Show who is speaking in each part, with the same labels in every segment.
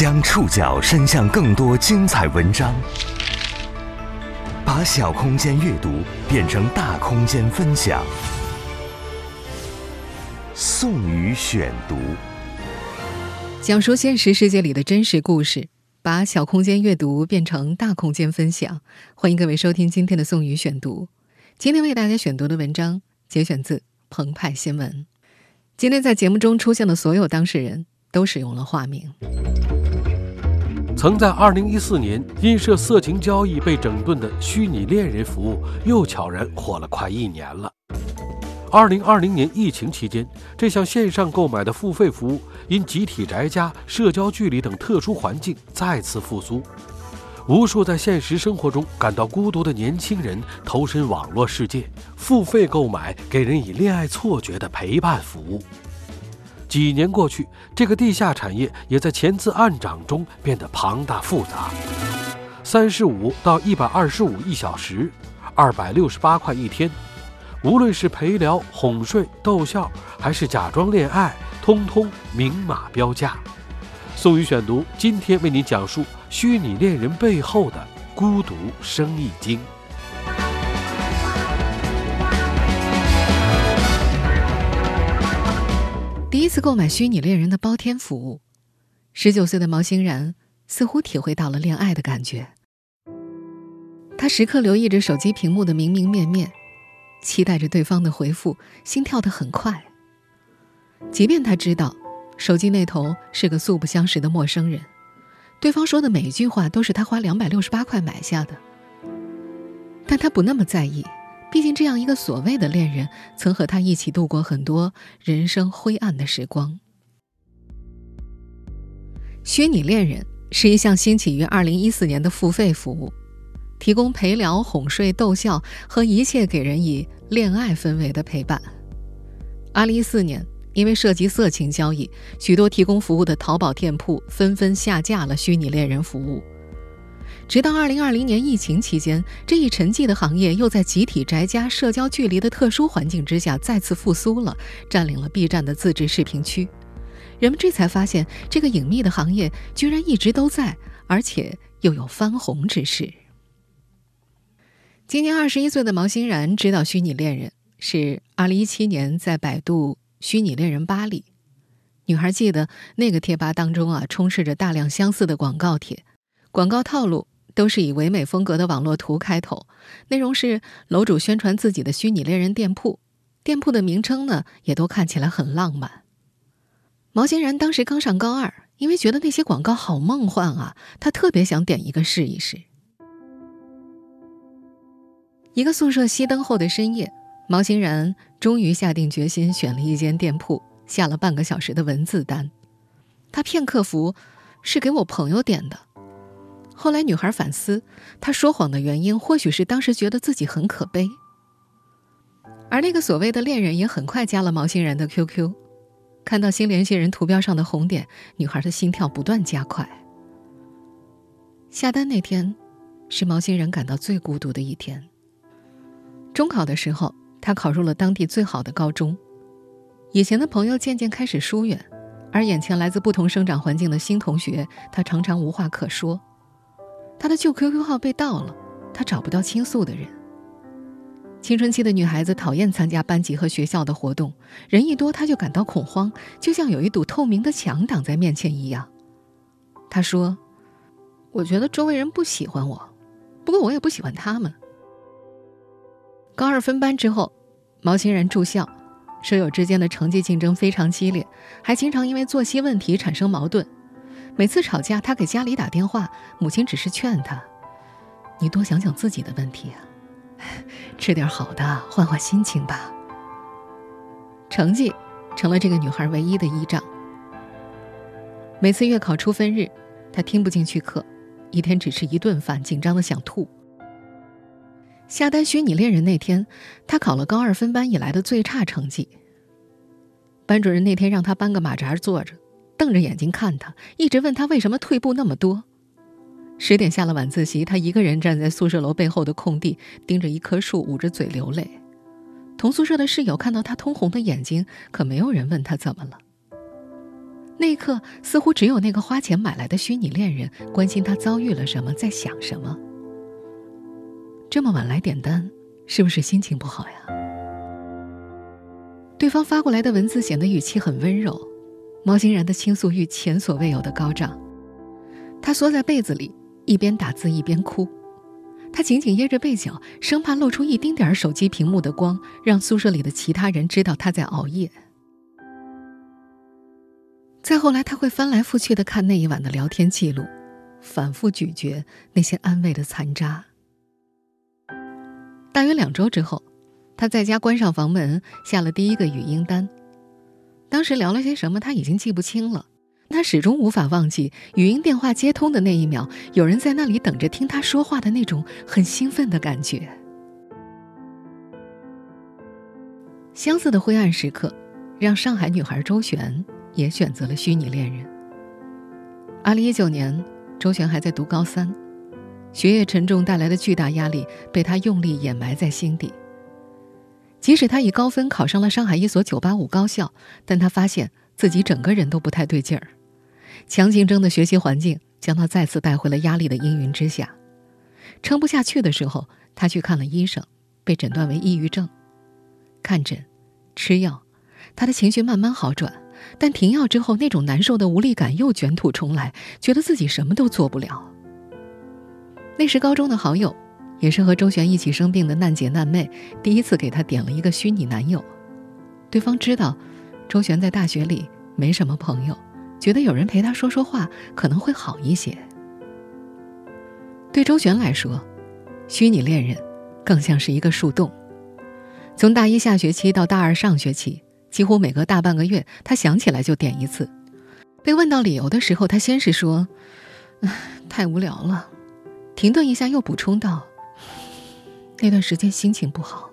Speaker 1: 将触角伸向更多精彩文章，把小空间阅读变成大空间分享。宋宇选读，
Speaker 2: 讲述现实世界里的真实故事，把小空间阅读变成大空间分享。欢迎各位收听今天的宋宇选读。今天为大家选读的文章节选自澎湃新闻。今天在节目中出现的所有当事人都使用了化名。
Speaker 3: 曾在2014年因涉色情交易被整顿的虚拟恋人服务，又悄然火了快一年了。2020年疫情期间，这项线上购买的付费服务因集体宅家、社交距离等特殊环境再次复苏。无数在现实生活中感到孤独的年轻人投身网络世界，付费购买给人以恋爱错觉的陪伴服务。几年过去，这个地下产业也在钱字暗涨中变得庞大复杂。三十五到一百二十五一小时，二百六十八块一天。无论是陪聊、哄睡、逗笑，还是假装恋爱，通通明码标价。宋宇选读，今天为您讲述虚拟恋人背后的孤独生意经。
Speaker 2: 次购买虚拟恋人的包天服务，十九岁的毛欣然似乎体会到了恋爱的感觉。他时刻留意着手机屏幕的明明面面，期待着对方的回复，心跳得很快。即便他知道手机那头是个素不相识的陌生人，对方说的每一句话都是他花两百六十八块买下的，但他不那么在意。毕竟，这样一个所谓的恋人，曾和他一起度过很多人生灰暗的时光。虚拟恋人是一项兴起于二零一四年的付费服务，提供陪聊、哄睡、逗笑和一切给人以恋爱氛围的陪伴。二零一四年，因为涉及色情交易，许多提供服务的淘宝店铺纷纷下架了虚拟恋人服务。直到二零二零年疫情期间，这一沉寂的行业又在集体宅家、社交距离的特殊环境之下再次复苏了，占领了 B 站的自制视频区。人们这才发现，这个隐秘的行业居然一直都在，而且又有翻红之势。今年二十一岁的毛欣然知道虚拟恋人是二零一七年在百度“虚拟恋人吧”里，女孩记得那个贴吧当中啊，充斥着大量相似的广告帖，广告套路。都是以唯美风格的网络图开头，内容是楼主宣传自己的虚拟恋人店铺，店铺的名称呢也都看起来很浪漫。毛欣然当时刚上高二，因为觉得那些广告好梦幻啊，他特别想点一个试一试。一个宿舍熄灯后的深夜，毛欣然终于下定决心选了一间店铺，下了半个小时的文字单。他骗客服是给我朋友点的。后来，女孩反思，她说谎的原因或许是当时觉得自己很可悲。而那个所谓的恋人也很快加了毛欣然的 QQ，看到新联系人图标上的红点，女孩的心跳不断加快。下单那天，是毛欣然感到最孤独的一天。中考的时候，他考入了当地最好的高中，以前的朋友渐渐开始疏远，而眼前来自不同生长环境的新同学，他常常无话可说。他的旧 QQ 号被盗了，他找不到倾诉的人。青春期的女孩子讨厌参加班级和学校的活动，人一多她就感到恐慌，就像有一堵透明的墙挡在面前一样。她说：“我觉得周围人不喜欢我，不过我也不喜欢他们。”高二分班之后，毛欣然住校，舍友之间的成绩竞争非常激烈，还经常因为作息问题产生矛盾。每次吵架，他给家里打电话，母亲只是劝他：“你多想想自己的问题啊，吃点好的，换换心情吧。”成绩成了这个女孩唯一的依仗。每次月考出分日，他听不进去课，一天只吃一顿饭，紧张的想吐。下单虚拟恋人那天，他考了高二分班以来的最差成绩。班主任那天让他搬个马扎坐着。瞪着眼睛看他，一直问他为什么退步那么多。十点下了晚自习，他一个人站在宿舍楼背后的空地，盯着一棵树，捂着嘴流泪。同宿舍的室友看到他通红的眼睛，可没有人问他怎么了。那一刻，似乎只有那个花钱买来的虚拟恋人关心他遭遇了什么，在想什么。这么晚来点单，是不是心情不好呀？对方发过来的文字显得语气很温柔，毛欣然的倾诉欲前所未有的高涨。他缩在被子里，一边打字一边哭。他紧紧掖着被角，生怕露出一丁点儿手机屏幕的光，让宿舍里的其他人知道他在熬夜。再后来，他会翻来覆去的看那一晚的聊天记录，反复咀嚼那些安慰的残渣。大约两周之后，他在家关上房门，下了第一个语音单。当时聊了些什么，他已经记不清了。他始终无法忘记语音电话接通的那一秒，有人在那里等着听他说话的那种很兴奋的感觉。相似的灰暗时刻，让上海女孩周璇也选择了虚拟恋人。二零一九年，周璇还在读高三，学业沉重带来的巨大压力被她用力掩埋在心底。即使他以高分考上了上海一所九八五高校，但他发现自己整个人都不太对劲儿。强竞争的学习环境将他再次带回了压力的阴云之下，撑不下去的时候，他去看了医生，被诊断为抑郁症。看诊，吃药，他的情绪慢慢好转，但停药之后，那种难受的无力感又卷土重来，觉得自己什么都做不了。那时高中的好友，也是和周璇一起生病的难姐难妹，第一次给他点了一个虚拟男友。对方知道，周璇在大学里没什么朋友。觉得有人陪他说说话可能会好一些。对周璇来说，虚拟恋人更像是一个树洞。从大一下学期到大二上学期，几乎每隔大半个月，他想起来就点一次。被问到理由的时候，他先是说：“太无聊了。”停顿一下，又补充道：“那段时间心情不好，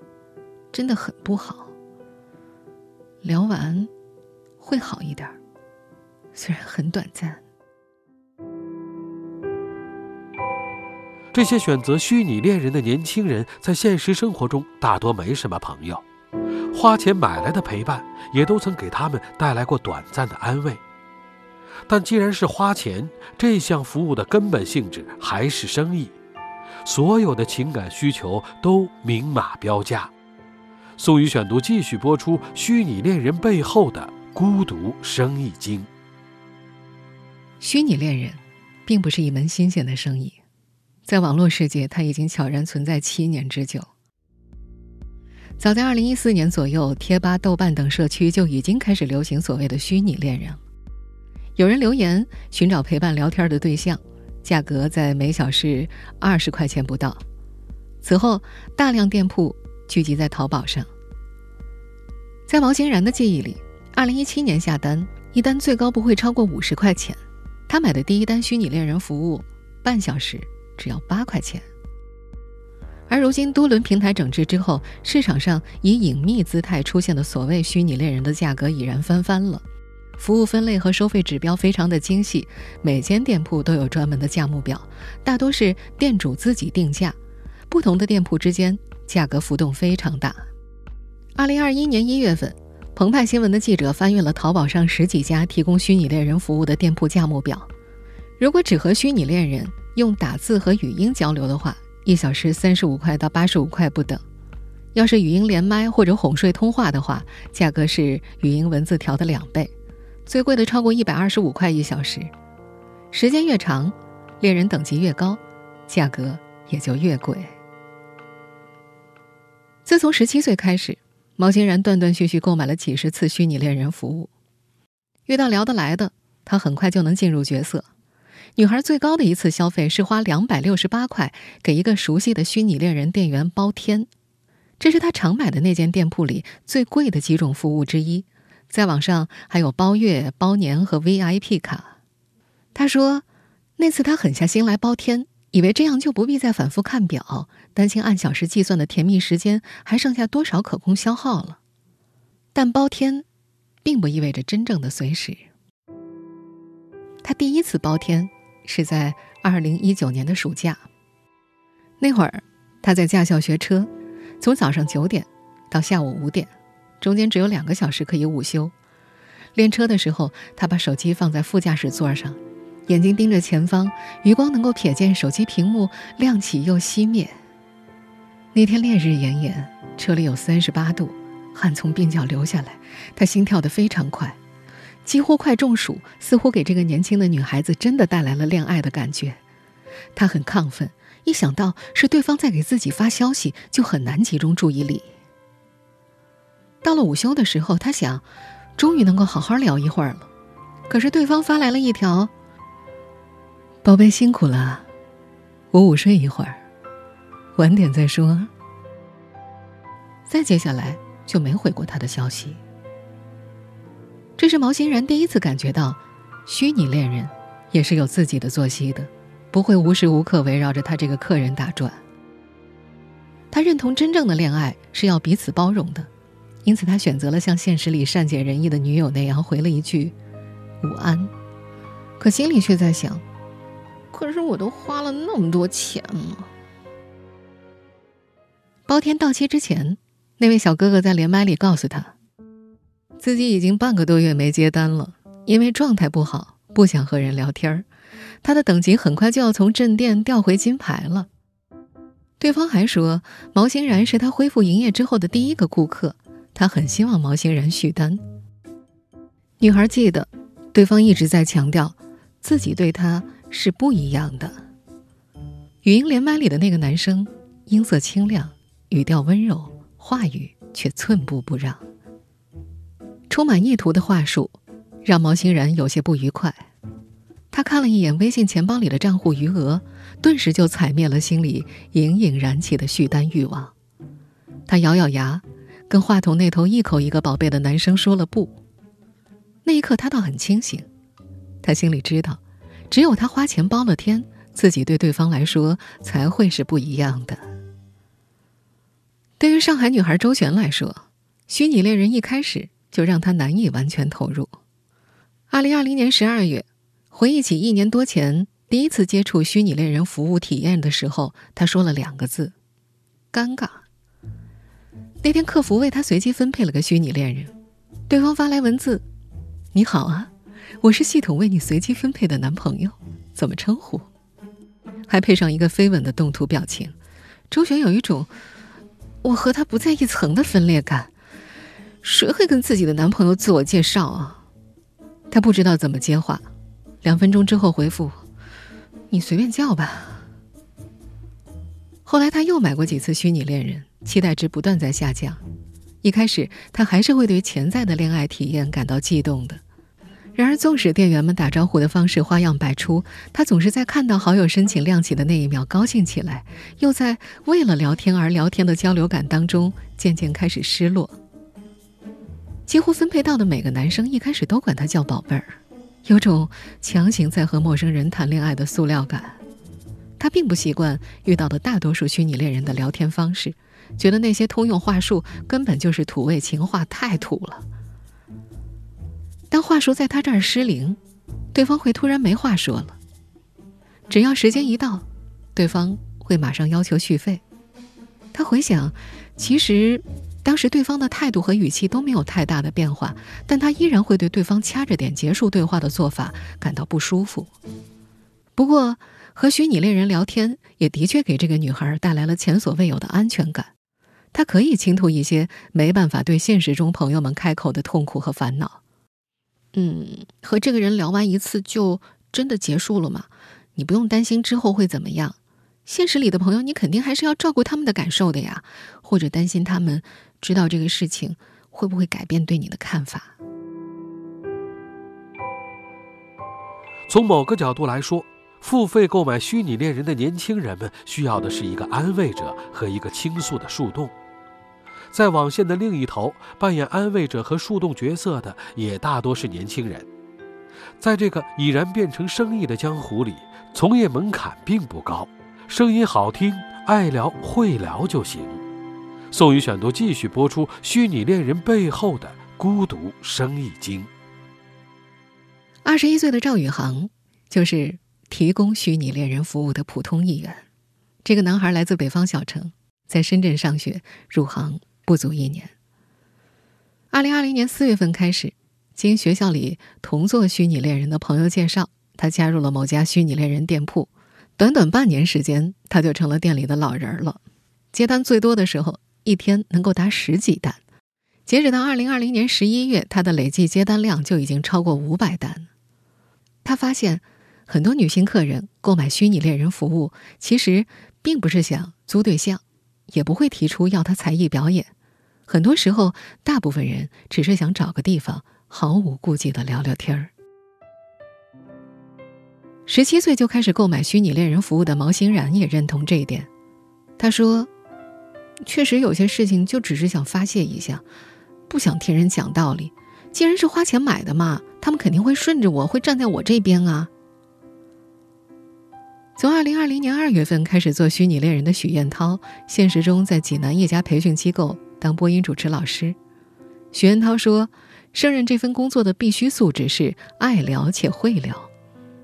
Speaker 2: 真的很不好。聊完会好一点。”虽然很短暂，
Speaker 3: 这些选择虚拟恋人的年轻人在现实生活中大多没什么朋友，花钱买来的陪伴也都曾给他们带来过短暂的安慰。但既然是花钱，这项服务的根本性质还是生意，所有的情感需求都明码标价。宋宇选读继续播出：虚拟恋人背后的孤独生意经。
Speaker 2: 虚拟恋人，并不是一门新鲜的生意，在网络世界，它已经悄然存在七年之久。早在二零一四年左右，贴吧、豆瓣等社区就已经开始流行所谓的虚拟恋人。有人留言寻找陪伴聊天的对象，价格在每小时二十块钱不到。此后，大量店铺聚集在淘宝上。在毛欣然的记忆里，二零一七年下单一单最高不会超过五十块钱。他买的第一单虚拟恋人服务，半小时只要八块钱。而如今多轮平台整治之后，市场上以隐秘姿态出现的所谓虚拟恋人的价格已然翻番了，服务分类和收费指标非常的精细，每间店铺都有专门的价目表，大多是店主自己定价，不同的店铺之间价格浮动非常大。二零二一年一月份。澎湃新闻的记者翻阅了淘宝上十几家提供虚拟恋人服务的店铺价目表，如果只和虚拟恋人用打字和语音交流的话，一小时三十五块到八十五块不等；要是语音连麦或者哄睡通话的话，价格是语音文字条的两倍，最贵的超过一百二十五块一小时。时间越长，恋人等级越高，价格也就越贵。自从十七岁开始。毛欣然断断续续购买了几十次虚拟恋人服务，遇到聊得来的，他很快就能进入角色。女孩最高的一次消费是花两百六十八块给一个熟悉的虚拟恋人店员包天，这是他常买的那间店铺里最贵的几种服务之一。在网上还有包月、包年和 VIP 卡。他说，那次他狠下心来包天。以为这样就不必再反复看表，担心按小时计算的甜蜜时间还剩下多少可供消耗了。但包天，并不意味着真正的随时。他第一次包天是在二零一九年的暑假，那会儿他在驾校学车，从早上九点到下午五点，中间只有两个小时可以午休。练车的时候，他把手机放在副驾驶座上，眼睛盯着前方，余光能够瞥见手机屏幕亮起又熄灭。那天烈日炎炎，车里有三十八度，汗从鬓角流下来，他心跳得非常快，几乎快中暑，似乎给这个年轻的女孩子真的带来了恋爱的感觉。他很亢奋，一想到是对方在给自己发消息，就很难集中注意力。到了午休的时候，他想，终于能够好好聊一会儿了。可是对方发来了一条：“宝贝辛苦了，我午睡一会儿，晚点再说。”再接下来就没回过他的消息。这是毛欣然第一次感觉到，虚拟恋人也是有自己的作息的。不会无时无刻围绕着他这个客人打转。他认同真正的恋爱是要彼此包容的，因此他选择了像现实里善解人意的女友那样回了一句“午安”，可心里却在想：可是我都花了那么多钱了。包天到期之前，那位小哥哥在连麦里告诉他，自己已经半个多月没接单了，因为状态不好，不想和人聊天儿。他的等级很快就要从镇店调回金牌了。对方还说，毛欣然是他恢复营业之后的第一个顾客，他很希望毛欣然续单。女孩记得，对方一直在强调自己对他是不一样的。语音连麦里的那个男生，音色清亮，语调温柔，话语却寸步不让，充满意图的话术，让毛欣然有些不愉快。他看了一眼微信钱包里的账户余额，顿时就踩灭了心里隐隐燃起的续单欲望。他咬咬牙，跟话筒那头一口一个宝贝的男生说了不。那一刻，他倒很清醒。他心里知道，只有他花钱包了天，自己对对方来说才会是不一样的。对于上海女孩周璇来说，虚拟恋人一开始就让她难以完全投入。二零二零年十二月。回忆起一年多前第一次接触虚拟恋人服务体验的时候，他说了两个字：“尴尬。”那天客服为他随机分配了个虚拟恋人，对方发来文字：“你好啊，我是系统为你随机分配的男朋友，怎么称呼？”还配上一个飞吻的动图表情。周璇有一种我和他不在一层的分裂感。谁会跟自己的男朋友自我介绍啊？他不知道怎么接话。两分钟之后回复，你随便叫吧。后来他又买过几次虚拟恋人，期待值不断在下降。一开始他还是会对潜在的恋爱体验感到悸动的。然而，纵使店员们打招呼的方式花样百出，他总是在看到好友申请亮起的那一秒高兴起来，又在为了聊天而聊天的交流感当中渐渐开始失落。几乎分配到的每个男生一开始都管他叫宝贝儿。有种强行在和陌生人谈恋爱的塑料感，他并不习惯遇到的大多数虚拟恋人的聊天方式，觉得那些通用话术根本就是土味情话，太土了。当话术在他这儿失灵，对方会突然没话说了。只要时间一到，对方会马上要求续费。他回想，其实。当时对方的态度和语气都没有太大的变化，但他依然会对对方掐着点结束对话的做法感到不舒服。不过，和虚拟恋人聊天也的确给这个女孩带来了前所未有的安全感。她可以倾吐一些没办法对现实中朋友们开口的痛苦和烦恼。嗯，和这个人聊完一次就真的结束了吗？你不用担心之后会怎么样。现实里的朋友，你肯定还是要照顾他们的感受的呀，或者担心他们。知道这个事情会不会改变对你的看法？
Speaker 3: 从某个角度来说，付费购买虚拟恋人的年轻人们需要的是一个安慰者和一个倾诉的树洞。在网线的另一头，扮演安慰者和树洞角色的也大多是年轻人。在这个已然变成生意的江湖里，从业门槛并不高，声音好听、爱聊、会聊就行。宋宇选读继续播出：虚拟恋人背后的孤独生意经。
Speaker 2: 二十一岁的赵宇航就是提供虚拟恋人服务的普通一员。这个男孩来自北方小城，在深圳上学，入行不足一年。二零二零年四月份开始，经学校里同做虚拟恋人的朋友介绍，他加入了某家虚拟恋人店铺。短短半年时间，他就成了店里的老人了。接单最多的时候，一天能够达十几单。截止到二零二零年十一月，他的累计接单量就已经超过五百单。他发现，很多女性客人购买虚拟恋人服务，其实并不是想租对象，也不会提出要他才艺表演。很多时候，大部分人只是想找个地方毫无顾忌的聊聊天儿。十七岁就开始购买虚拟恋人服务的毛欣然也认同这一点。他说：“确实有些事情就只是想发泄一下，不想听人讲道理。既然是花钱买的嘛，他们肯定会顺着我，会站在我这边啊。”从二零二零年二月份开始做虚拟恋人的许燕涛，现实中在济南一家培训机构。当播音主持老师，徐恩涛说：“胜任这份工作的必须素质是爱聊且会聊。”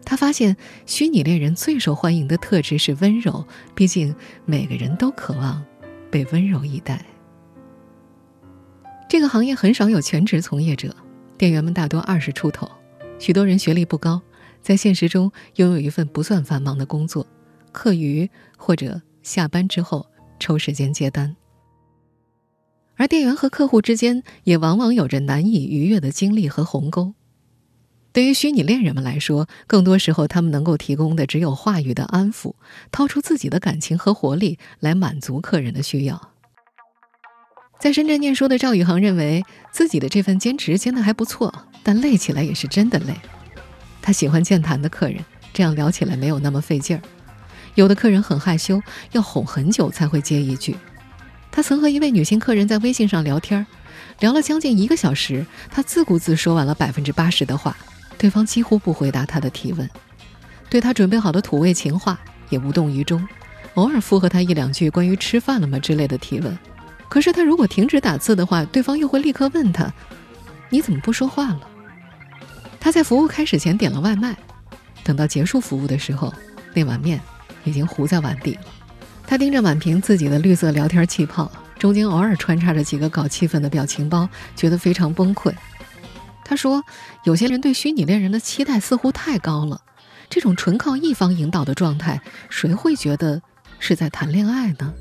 Speaker 2: 他发现，虚拟恋人最受欢迎的特质是温柔，毕竟每个人都渴望被温柔以待。这个行业很少有全职从业者，店员们大多二十出头，许多人学历不高，在现实中拥有一份不算繁忙的工作，课余或者下班之后抽时间接单。而店员和客户之间也往往有着难以逾越的经历和鸿沟。对于虚拟恋人们来说，更多时候他们能够提供的只有话语的安抚，掏出自己的感情和活力来满足客人的需要。在深圳念书的赵宇航认为，自己的这份兼职兼得还不错，但累起来也是真的累。他喜欢健谈的客人，这样聊起来没有那么费劲儿。有的客人很害羞，要哄很久才会接一句。他曾和一位女性客人在微信上聊天，聊了将近一个小时。他自顾自说完了百分之八十的话，对方几乎不回答他的提问，对他准备好的土味情话也无动于衷，偶尔附和他一两句关于吃饭了吗之类的提问。可是他如果停止打字的话，对方又会立刻问他：“你怎么不说话了？”他在服务开始前点了外卖，等到结束服务的时候，那碗面已经糊在碗底了。他盯着满屏自己的绿色聊天气泡，中间偶尔穿插着几个搞气氛的表情包，觉得非常崩溃。他说：“有些人对虚拟恋人的期待似乎太高了，这种纯靠一方引导的状态，谁会觉得是在谈恋爱呢？”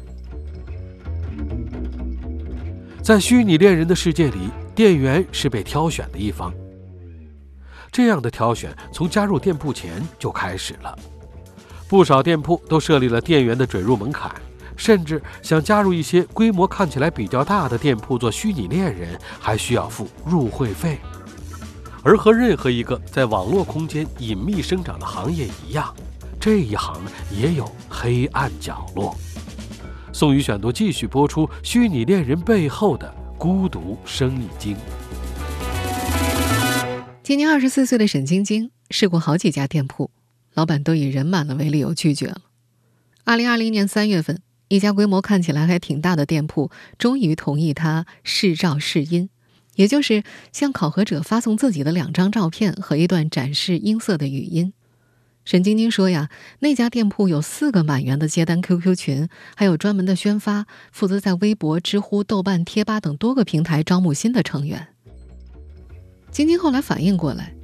Speaker 3: 在虚拟恋人的世界里，店员是被挑选的一方。这样的挑选从加入店铺前就开始了。不少店铺都设立了店员的准入门槛，甚至想加入一些规模看起来比较大的店铺做虚拟恋人，还需要付入会费。而和任何一个在网络空间隐秘生长的行业一样，这一行也有黑暗角落。宋宇选读继续播出：虚拟恋人背后的孤独生意经。
Speaker 2: 今年二十四岁的沈晶晶试过好几家店铺。老板都以人满了为理由拒绝了。二零二零年三月份，一家规模看起来还挺大的店铺终于同意他试照试音，也就是向考核者发送自己的两张照片和一段展示音色的语音。沈晶晶说：“呀，那家店铺有四个满员的接单 QQ 群，还有专门的宣发，负责在微博、知乎、豆瓣、贴吧等多个平台招募新的成员。”晶晶后来反应过来。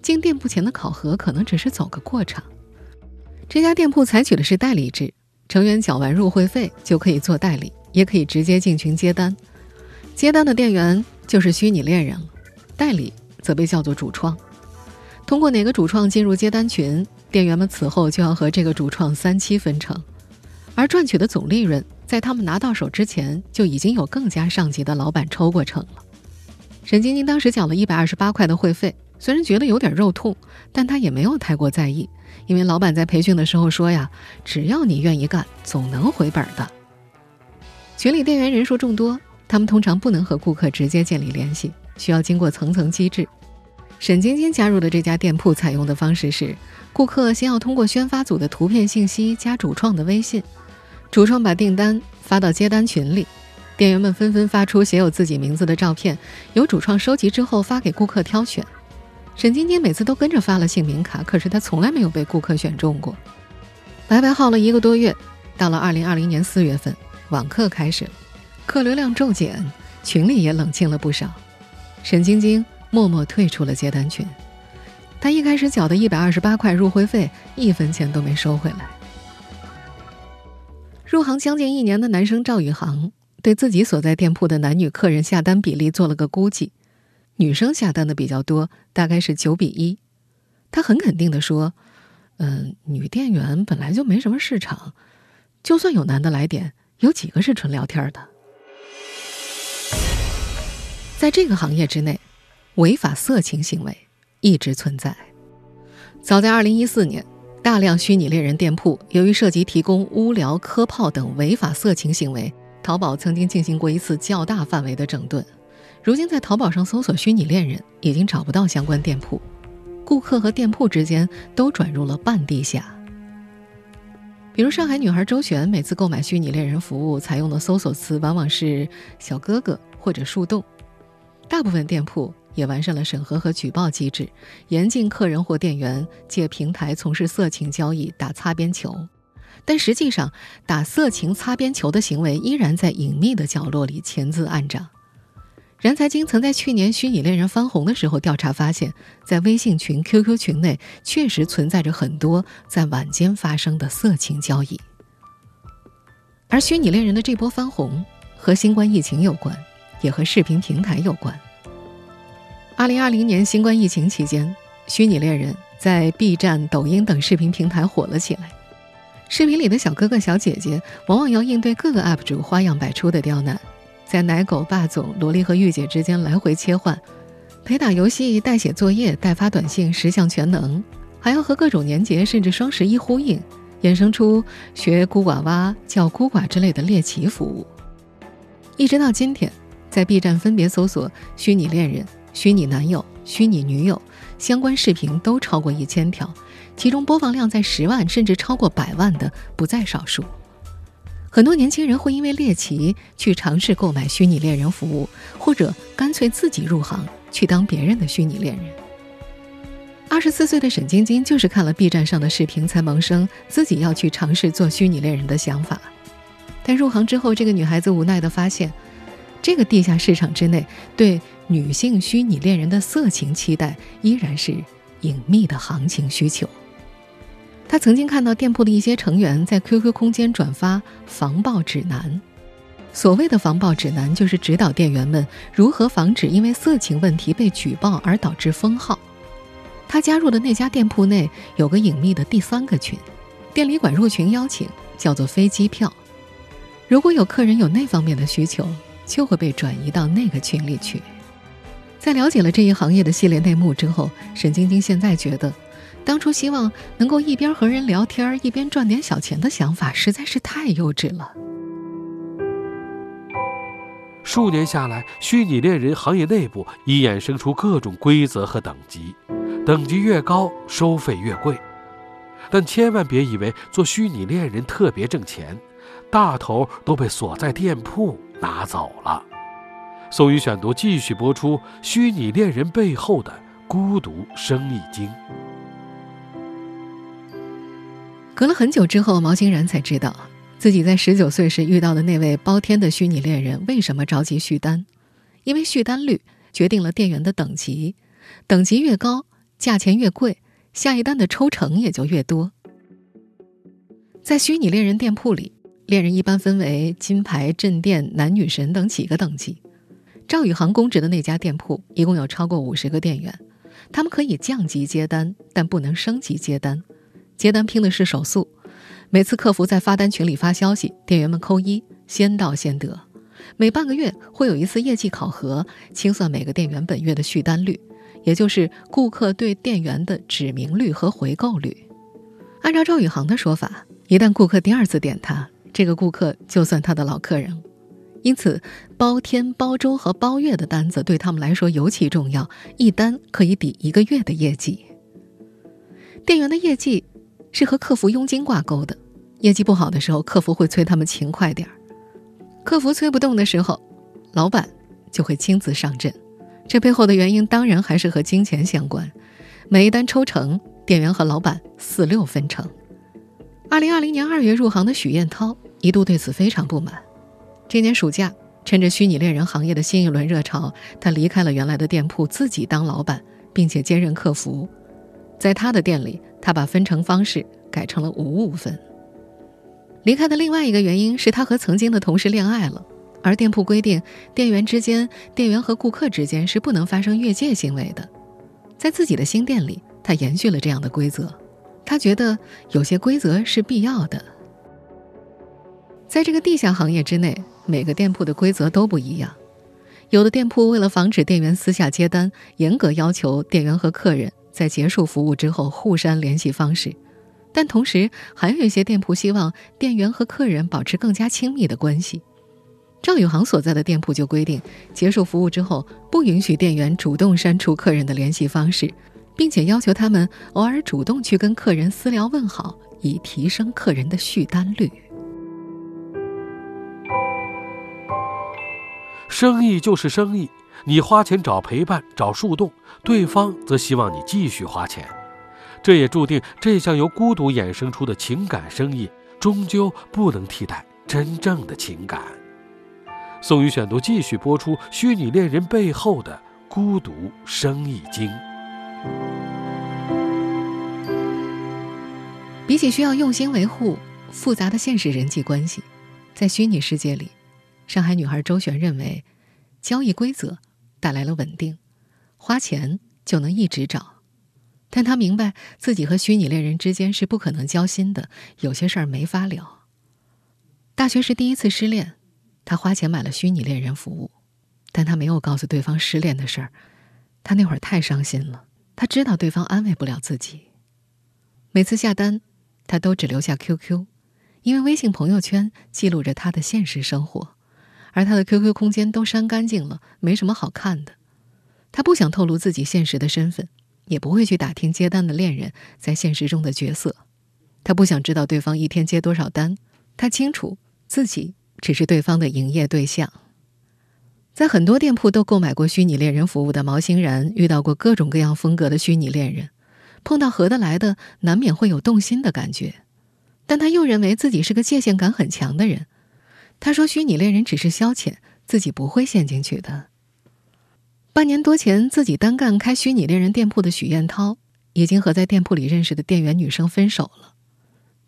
Speaker 2: 进店铺前的考核可能只是走个过场。这家店铺采取的是代理制，成员缴完入会费就可以做代理，也可以直接进群接单。接单的店员就是虚拟恋人了，代理则被叫做主创。通过哪个主创进入接单群，店员们此后就要和这个主创三七分成，而赚取的总利润在他们拿到手之前就已经有更加上级的老板抽过成了。沈晶晶当时缴了一百二十八块的会费。虽然觉得有点肉痛，但她也没有太过在意，因为老板在培训的时候说呀：“只要你愿意干，总能回本的。”群里店员人数众多，他们通常不能和顾客直接建立联系，需要经过层层机制。沈晶晶加入的这家店铺采用的方式是：顾客先要通过宣发组的图片信息加主创的微信，主创把订单发到接单群里，店员们纷纷发出写有自己名字的照片，由主创收集之后发给顾客挑选。沈晶晶每次都跟着发了姓名卡，可是她从来没有被顾客选中过。白白耗了一个多月，到了二零二零年四月份，网课开始了，客流量骤减，群里也冷清了不少。沈晶晶默默退出了接单群。她一开始缴的一百二十八块入会费，一分钱都没收回来。入行将近一年的男生赵宇航，对自己所在店铺的男女客人下单比例做了个估计，女生下单的比较多，大概是九比一。他很肯定的说：“嗯，女店员本来就没什么市场，就算有男的来点，有几个是纯聊天的？”在这个行业之内，违法色情行为一直存在。早在2014年，大量虚拟恋人店铺由于涉及提供无聊、磕炮等违法色情行为，淘宝曾经进行过一次较大范围的整顿。如今，在淘宝上搜索“虚拟恋人”，已经找不到相关店铺，顾客和店铺之间都转入了半地下。比如，上海女孩周璇每次购买虚拟恋人服务，采用的搜索词往往是“小哥哥”或者“树洞”。大部分店铺也完善了审核和举报机制，严禁客人或店员借平台从事色情交易、打擦边球。但实际上，打色情擦边球的行为依然在隐秘的角落里潜滋暗长。然财经曾在去年虚拟恋人翻红的时候调查发现，在微信群、QQ 群内确实存在着很多在晚间发生的色情交易。而虚拟恋人的这波翻红和新冠疫情有关。也和视频平台有关。二零二零年新冠疫情期间，虚拟恋人在 B 站、抖音等视频平台火了起来。视频里的小哥哥、小姐姐往往要应对各个 UP 主花样百出的刁难，在奶狗、霸总、萝莉和御姐之间来回切换，陪打游戏、代写作业、代发短信，十项全能，还要和各种年节甚至双十一呼应，衍生出学孤寡娃、叫孤寡之类的猎奇服务。一直到今天。在 B 站分别搜索“虚拟恋人”“虚拟男友”“虚拟女友”相关视频都超过一千条，其中播放量在十万甚至超过百万的不在少数。很多年轻人会因为猎奇去尝试购买虚拟恋人服务，或者干脆自己入行去当别人的虚拟恋人。二十四岁的沈晶晶就是看了 B 站上的视频才萌生自己要去尝试做虚拟恋人的想法。但入行之后，这个女孩子无奈地发现。这个地下市场之内，对女性虚拟恋人的色情期待依然是隐秘的行情需求。他曾经看到店铺的一些成员在 QQ 空间转发防爆指南，所谓的防爆指南就是指导店员们如何防止因为色情问题被举报而导致封号。他加入的那家店铺内有个隐秘的第三个群，店里管入群邀请叫做飞机票，如果有客人有那方面的需求。就会被转移到那个群里去。在了解了这一行业的系列内幕之后，沈晶晶现在觉得，当初希望能够一边和人聊天一边赚点小钱的想法实在是太幼稚了。
Speaker 3: 数年下来，虚拟恋人行业内部已衍生出各种规则和等级，等级越高，收费越贵。但千万别以为做虚拟恋人特别挣钱，大头都被锁在店铺。拿走了。宋宇选读继续播出：虚拟恋人背后的孤独生意经。
Speaker 2: 隔了很久之后，毛欣然才知道，自己在十九岁时遇到的那位包天的虚拟恋人为什么着急续单？因为续单率决定了店员的等级，等级越高，价钱越贵，下一单的抽成也就越多。在虚拟恋人店铺里。恋人一般分为金牌、镇店、男女神等几个等级。赵宇航供职的那家店铺一共有超过五十个店员，他们可以降级接单，但不能升级接单。接单拼的是手速，每次客服在发单群里发消息，店员们扣一，先到先得。每半个月会有一次业绩考核，清算每个店员本月的续单率，也就是顾客对店员的指名率和回购率。按照赵宇航的说法，一旦顾客第二次点他，这个顾客就算他的老客人，因此包天、包周和包月的单子对他们来说尤其重要，一单可以抵一个月的业绩。店员的业绩是和客服佣金挂钩的，业绩不好的时候，客服会催他们勤快点儿；客服催不动的时候，老板就会亲自上阵。这背后的原因当然还是和金钱相关，每一单抽成，店员和老板四六分成。二零二零年二月入行的许彦涛一度对此非常不满。这年暑假，趁着虚拟恋人行业的新一轮热潮，他离开了原来的店铺，自己当老板，并且兼任客服。在他的店里，他把分成方式改成了五五分。离开的另外一个原因是他和曾经的同事恋爱了，而店铺规定，店员之间、店员和顾客之间是不能发生越界行为的。在自己的新店里，他延续了这样的规则。他觉得有些规则是必要的。在这个地下行业之内，每个店铺的规则都不一样。有的店铺为了防止店员私下接单，严格要求店员和客人在结束服务之后互删联系方式。但同时，还有一些店铺希望店员和客人保持更加亲密的关系。赵宇航所在的店铺就规定，结束服务之后不允许店员主动删除客人的联系方式，并且要求他们偶尔主动去跟客人私聊问好，以提升客人的续单率。
Speaker 3: 生意就是生意，你花钱找陪伴、找树洞，对方则希望你继续花钱。这也注定这项由孤独衍生出的情感生意，终究不能替代真正的情感。宋宇选读继续播出：虚拟恋人背后的孤独生意经。
Speaker 2: 比起需要用心维护复杂的现实人际关系，在虚拟世界里。上海女孩周璇认为，交易规则带来了稳定，花钱就能一直找。但她明白自己和虚拟恋人之间是不可能交心的，有些事儿没法聊。大学时第一次失恋，她花钱买了虚拟恋人服务，但她没有告诉对方失恋的事儿。她那会儿太伤心了，她知道对方安慰不了自己。每次下单，她都只留下 QQ，因为微信朋友圈记录着他的现实生活。而他的 QQ 空间都删干净了，没什么好看的。他不想透露自己现实的身份，也不会去打听接单的恋人在现实中的角色。他不想知道对方一天接多少单，他清楚自己只是对方的营业对象。在很多店铺都购买过虚拟恋人服务的毛欣然，遇到过各种各样风格的虚拟恋人，碰到合得来的，难免会有动心的感觉。但他又认为自己是个界限感很强的人。他说：“虚拟恋人只是消遣，自己不会陷进去的。”半年多前，自己单干开虚拟恋人店铺的许艳涛，已经和在店铺里认识的店员女生分手了。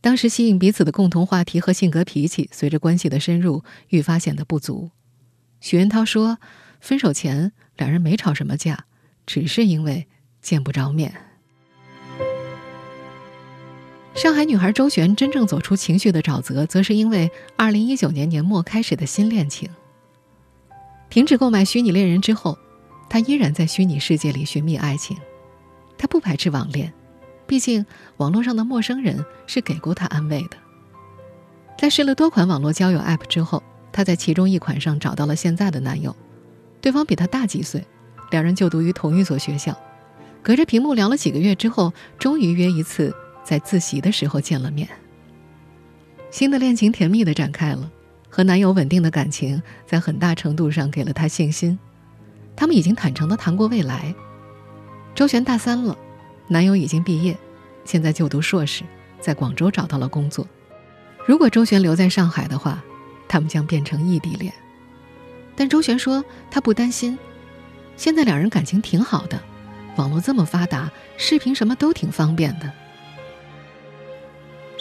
Speaker 2: 当时吸引彼此的共同话题和性格脾气，随着关系的深入，愈发显得不足。许艳涛说：“分手前两人没吵什么架，只是因为见不着面。”上海女孩周璇真正走出情绪的沼泽，则是因为二零一九年年末开始的新恋情。停止购买虚拟恋人之后，她依然在虚拟世界里寻觅爱情。她不排斥网恋，毕竟网络上的陌生人是给过她安慰的。在试了多款网络交友 App 之后，她在其中一款上找到了现在的男友，对方比她大几岁，两人就读于同一所学校。隔着屏幕聊了几个月之后，终于约一次。在自习的时候见了面，新的恋情甜蜜的展开了，和男友稳定的感情在很大程度上给了她信心。他们已经坦诚的谈过未来。周璇大三了，男友已经毕业，现在就读硕士，在广州找到了工作。如果周璇留在上海的话，他们将变成异地恋。但周璇说她不担心，现在两人感情挺好的，网络这么发达，视频什么都挺方便的。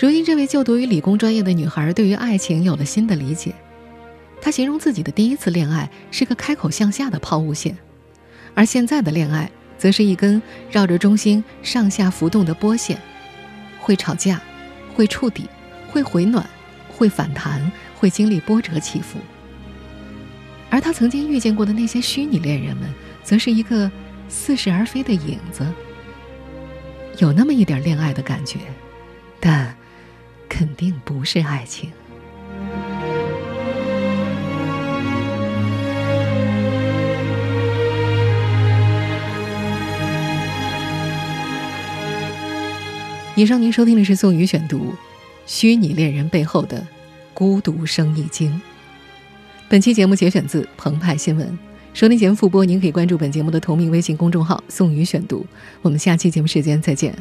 Speaker 2: 如今，这位就读于理工专业的女孩对于爱情有了新的理解。她形容自己的第一次恋爱是个开口向下的抛物线，而现在的恋爱则是一根绕着中心上下浮动的波线，会吵架，会触底，会回暖，会反弹，会经历波折起伏。而她曾经遇见过的那些虚拟恋人们，则是一个似是而非的影子，有那么一点恋爱的感觉，但。肯定不是爱情。以上您收听的是宋宇选读《虚拟恋人背后的孤独生意经》。本期节目节选自澎湃新闻。收听节目复播，您可以关注本节目的同名微信公众号“宋宇选读”。我们下期节目时间再见。